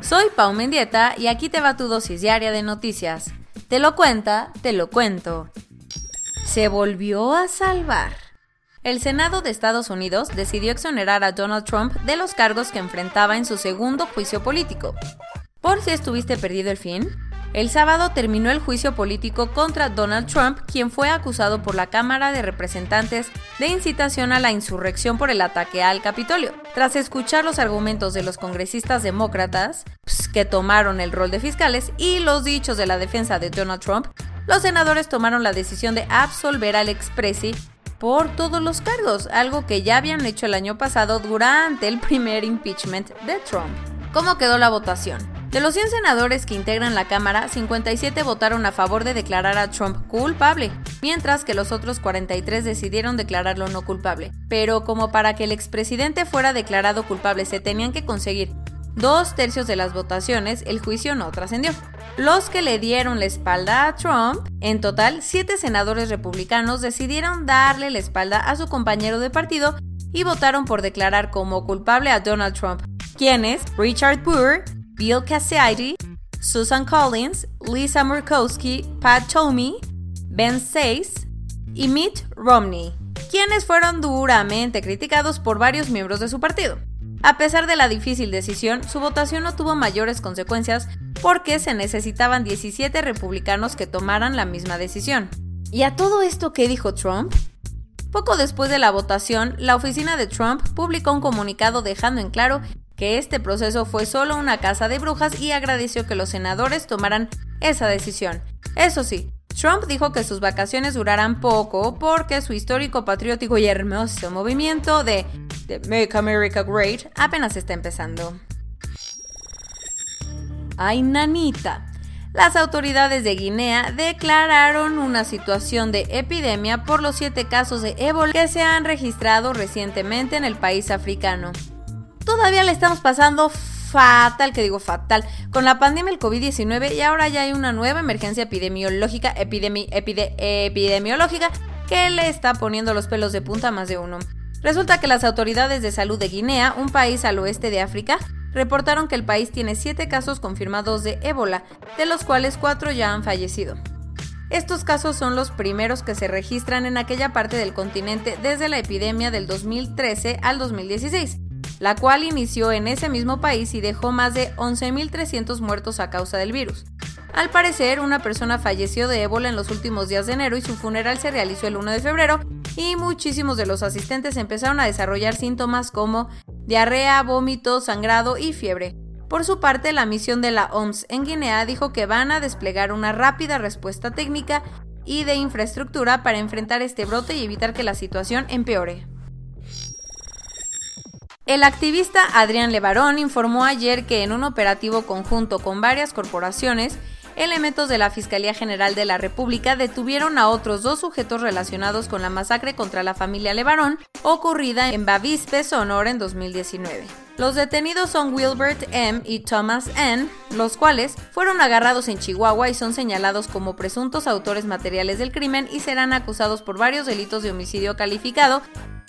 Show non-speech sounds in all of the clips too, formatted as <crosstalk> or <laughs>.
soy Pau Mendieta y aquí te va tu dosis diaria de noticias. Te lo cuenta, te lo cuento. Se volvió a salvar. El Senado de Estados Unidos decidió exonerar a Donald Trump de los cargos que enfrentaba en su segundo juicio político. Por si estuviste perdido el fin, el sábado terminó el juicio político contra Donald Trump, quien fue acusado por la Cámara de Representantes de incitación a la insurrección por el ataque al Capitolio. Tras escuchar los argumentos de los congresistas demócratas, que tomaron el rol de fiscales, y los dichos de la defensa de Donald Trump, los senadores tomaron la decisión de absolver al expresi por todos los cargos, algo que ya habían hecho el año pasado durante el primer impeachment de Trump. ¿Cómo quedó la votación? De los 100 senadores que integran la Cámara, 57 votaron a favor de declarar a Trump culpable, mientras que los otros 43 decidieron declararlo no culpable. Pero como para que el expresidente fuera declarado culpable se tenían que conseguir dos tercios de las votaciones, el juicio no trascendió. Los que le dieron la espalda a Trump, en total, siete senadores republicanos decidieron darle la espalda a su compañero de partido y votaron por declarar como culpable a Donald Trump, quienes Richard Burr, Bill Cassidy, Susan Collins, Lisa Murkowski, Pat Toomey, Ben Says y Mitt Romney, quienes fueron duramente criticados por varios miembros de su partido. A pesar de la difícil decisión, su votación no tuvo mayores consecuencias porque se necesitaban 17 republicanos que tomaran la misma decisión. ¿Y a todo esto qué dijo Trump? Poco después de la votación, la oficina de Trump publicó un comunicado dejando en claro que este proceso fue solo una casa de brujas y agradeció que los senadores tomaran esa decisión. Eso sí, Trump dijo que sus vacaciones durarán poco porque su histórico, patriótico y hermoso movimiento de, Make America Great apenas está empezando. ¡Ay, nanita! Las autoridades de Guinea declararon una situación de epidemia por los siete casos de ébola que se han registrado recientemente en el país africano todavía le estamos pasando fatal, que digo fatal, con la pandemia del COVID-19 y ahora ya hay una nueva emergencia epidemiológica, epidemiológica que le está poniendo los pelos de punta a más de uno. Resulta que las autoridades de salud de Guinea, un país al oeste de África, reportaron que el país tiene 7 casos confirmados de ébola, de los cuales 4 ya han fallecido. Estos casos son los primeros que se registran en aquella parte del continente desde la epidemia del 2013 al 2016 la cual inició en ese mismo país y dejó más de 11.300 muertos a causa del virus. Al parecer, una persona falleció de ébola en los últimos días de enero y su funeral se realizó el 1 de febrero y muchísimos de los asistentes empezaron a desarrollar síntomas como diarrea, vómito, sangrado y fiebre. Por su parte, la misión de la OMS en Guinea dijo que van a desplegar una rápida respuesta técnica y de infraestructura para enfrentar este brote y evitar que la situación empeore. El activista Adrián Levarón informó ayer que en un operativo conjunto con varias corporaciones, elementos de la Fiscalía General de la República detuvieron a otros dos sujetos relacionados con la masacre contra la familia Levarón ocurrida en Bavispe, Sonora en 2019. Los detenidos son Wilbert M. y Thomas N., los cuales fueron agarrados en Chihuahua y son señalados como presuntos autores materiales del crimen y serán acusados por varios delitos de homicidio calificado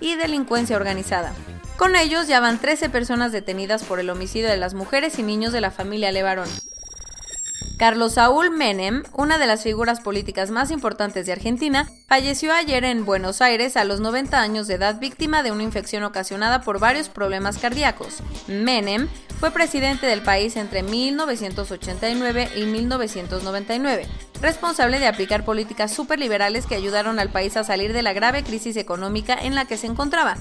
y delincuencia organizada. Con ellos ya van 13 personas detenidas por el homicidio de las mujeres y niños de la familia Levarón. Carlos Saúl Menem, una de las figuras políticas más importantes de Argentina, falleció ayer en Buenos Aires a los 90 años de edad víctima de una infección ocasionada por varios problemas cardíacos. Menem fue presidente del país entre 1989 y 1999, responsable de aplicar políticas superliberales que ayudaron al país a salir de la grave crisis económica en la que se encontraba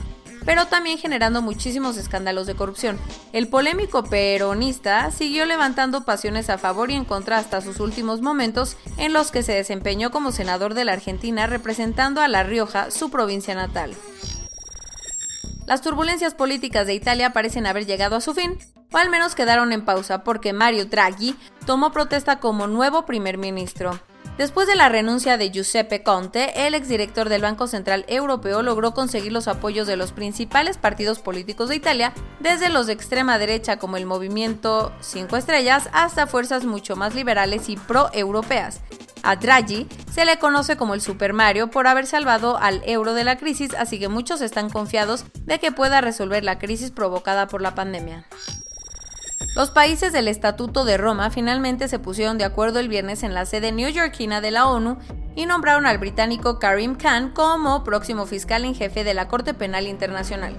pero también generando muchísimos escándalos de corrupción. El polémico peronista siguió levantando pasiones a favor y en contra hasta sus últimos momentos, en los que se desempeñó como senador de la Argentina representando a La Rioja, su provincia natal. Las turbulencias políticas de Italia parecen haber llegado a su fin, o al menos quedaron en pausa porque Mario Draghi tomó protesta como nuevo primer ministro. Después de la renuncia de Giuseppe Conte, el exdirector del Banco Central Europeo logró conseguir los apoyos de los principales partidos políticos de Italia, desde los de extrema derecha como el Movimiento 5 Estrellas hasta fuerzas mucho más liberales y pro-europeas. A Draghi se le conoce como el Super Mario por haber salvado al euro de la crisis, así que muchos están confiados de que pueda resolver la crisis provocada por la pandemia. Los países del Estatuto de Roma finalmente se pusieron de acuerdo el viernes en la sede neoyorquina de la ONU y nombraron al británico Karim Khan como próximo fiscal en jefe de la Corte Penal Internacional.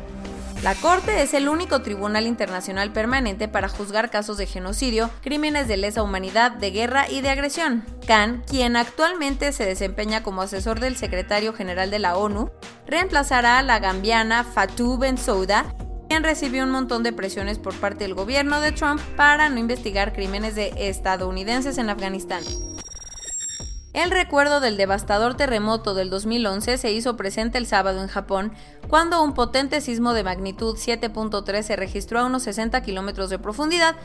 La Corte es el único tribunal internacional permanente para juzgar casos de genocidio, crímenes de lesa humanidad, de guerra y de agresión. Khan, quien actualmente se desempeña como asesor del secretario general de la ONU, reemplazará a la gambiana Fatou Bensouda, recibió un montón de presiones por parte del gobierno de Trump para no investigar crímenes de estadounidenses en Afganistán. El recuerdo del devastador terremoto del 2011 se hizo presente el sábado en Japón, cuando un potente sismo de magnitud 7.3 se registró a unos 60 kilómetros de profundidad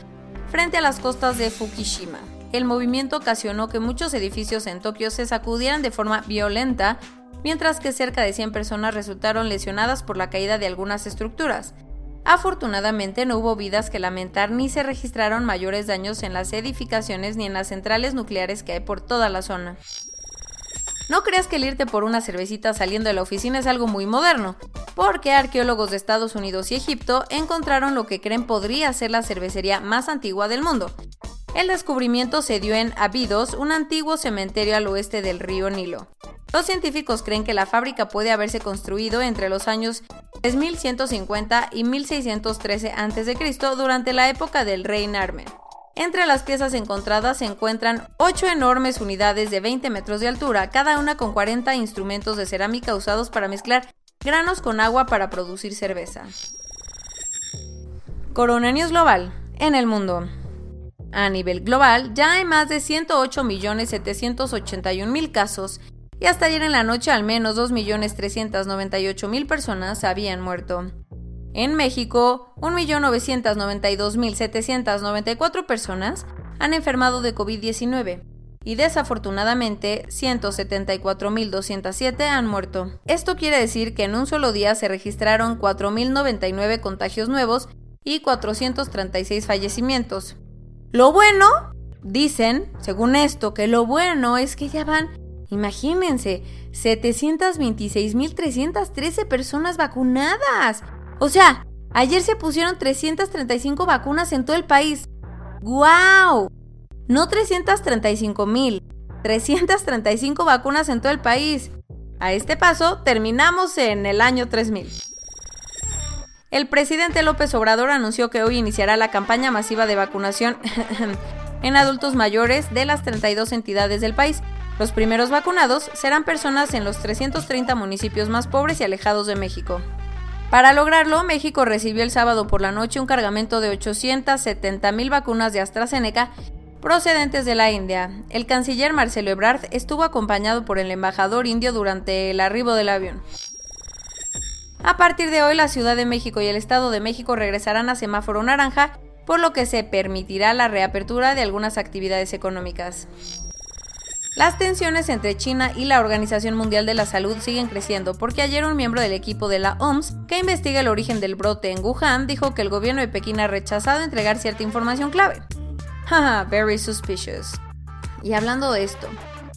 frente a las costas de Fukushima. El movimiento ocasionó que muchos edificios en Tokio se sacudieran de forma violenta, mientras que cerca de 100 personas resultaron lesionadas por la caída de algunas estructuras. Afortunadamente no hubo vidas que lamentar ni se registraron mayores daños en las edificaciones ni en las centrales nucleares que hay por toda la zona. No creas que el irte por una cervecita saliendo de la oficina es algo muy moderno, porque arqueólogos de Estados Unidos y Egipto encontraron lo que creen podría ser la cervecería más antigua del mundo. El descubrimiento se dio en Abidos, un antiguo cementerio al oeste del río Nilo. Los científicos creen que la fábrica puede haberse construido entre los años 3150 y 1613 a.C. durante la época del rey Narmer. Entre las piezas encontradas se encuentran 8 enormes unidades de 20 metros de altura, cada una con 40 instrumentos de cerámica usados para mezclar granos con agua para producir cerveza. Coronavirus global en el mundo. A nivel global, ya hay más de 108.781.000 casos y hasta ayer en la noche al menos 2.398.000 personas habían muerto. En México, 1.992.794 personas han enfermado de COVID-19 y desafortunadamente 174.207 han muerto. Esto quiere decir que en un solo día se registraron 4.099 contagios nuevos y 436 fallecimientos. Lo bueno, dicen, según esto, que lo bueno es que ya van Imagínense, 726.313 personas vacunadas. O sea, ayer se pusieron 335 vacunas en todo el país. ¡Guau! No 335.000, 335 vacunas en todo el país. A este paso, terminamos en el año 3000. El presidente López Obrador anunció que hoy iniciará la campaña masiva de vacunación <laughs> en adultos mayores de las 32 entidades del país los primeros vacunados serán personas en los 330 municipios más pobres y alejados de México. Para lograrlo, México recibió el sábado por la noche un cargamento de 870 mil vacunas de AstraZeneca procedentes de la India. El canciller Marcelo Ebrard estuvo acompañado por el embajador indio durante el arribo del avión. A partir de hoy, la Ciudad de México y el Estado de México regresarán a semáforo naranja, por lo que se permitirá la reapertura de algunas actividades económicas. Las tensiones entre China y la Organización Mundial de la Salud siguen creciendo porque ayer un miembro del equipo de la OMS que investiga el origen del brote en Wuhan dijo que el gobierno de Pekín ha rechazado entregar cierta información clave. <laughs> Haha, very suspicious. Y hablando de esto,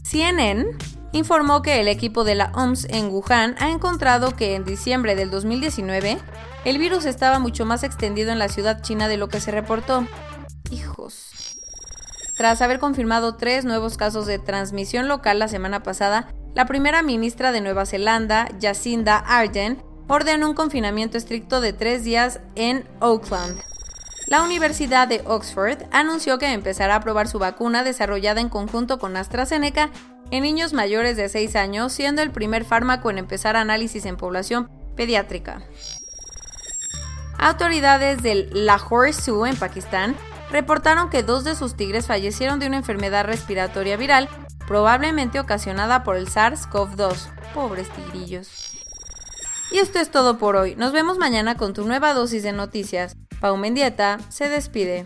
CNN informó que el equipo de la OMS en Wuhan ha encontrado que en diciembre del 2019 el virus estaba mucho más extendido en la ciudad china de lo que se reportó. Hijos. Tras haber confirmado tres nuevos casos de transmisión local la semana pasada, la primera ministra de Nueva Zelanda, Jacinda Ardern, ordenó un confinamiento estricto de tres días en Auckland. La Universidad de Oxford anunció que empezará a probar su vacuna desarrollada en conjunto con AstraZeneca en niños mayores de 6 años, siendo el primer fármaco en empezar análisis en población pediátrica. Autoridades del Lahore Zoo en Pakistán reportaron que dos de sus tigres fallecieron de una enfermedad respiratoria viral, probablemente ocasionada por el SARS-CoV-2. Pobres tigrillos. Y esto es todo por hoy. Nos vemos mañana con tu nueva dosis de noticias. Pau Mendieta se despide.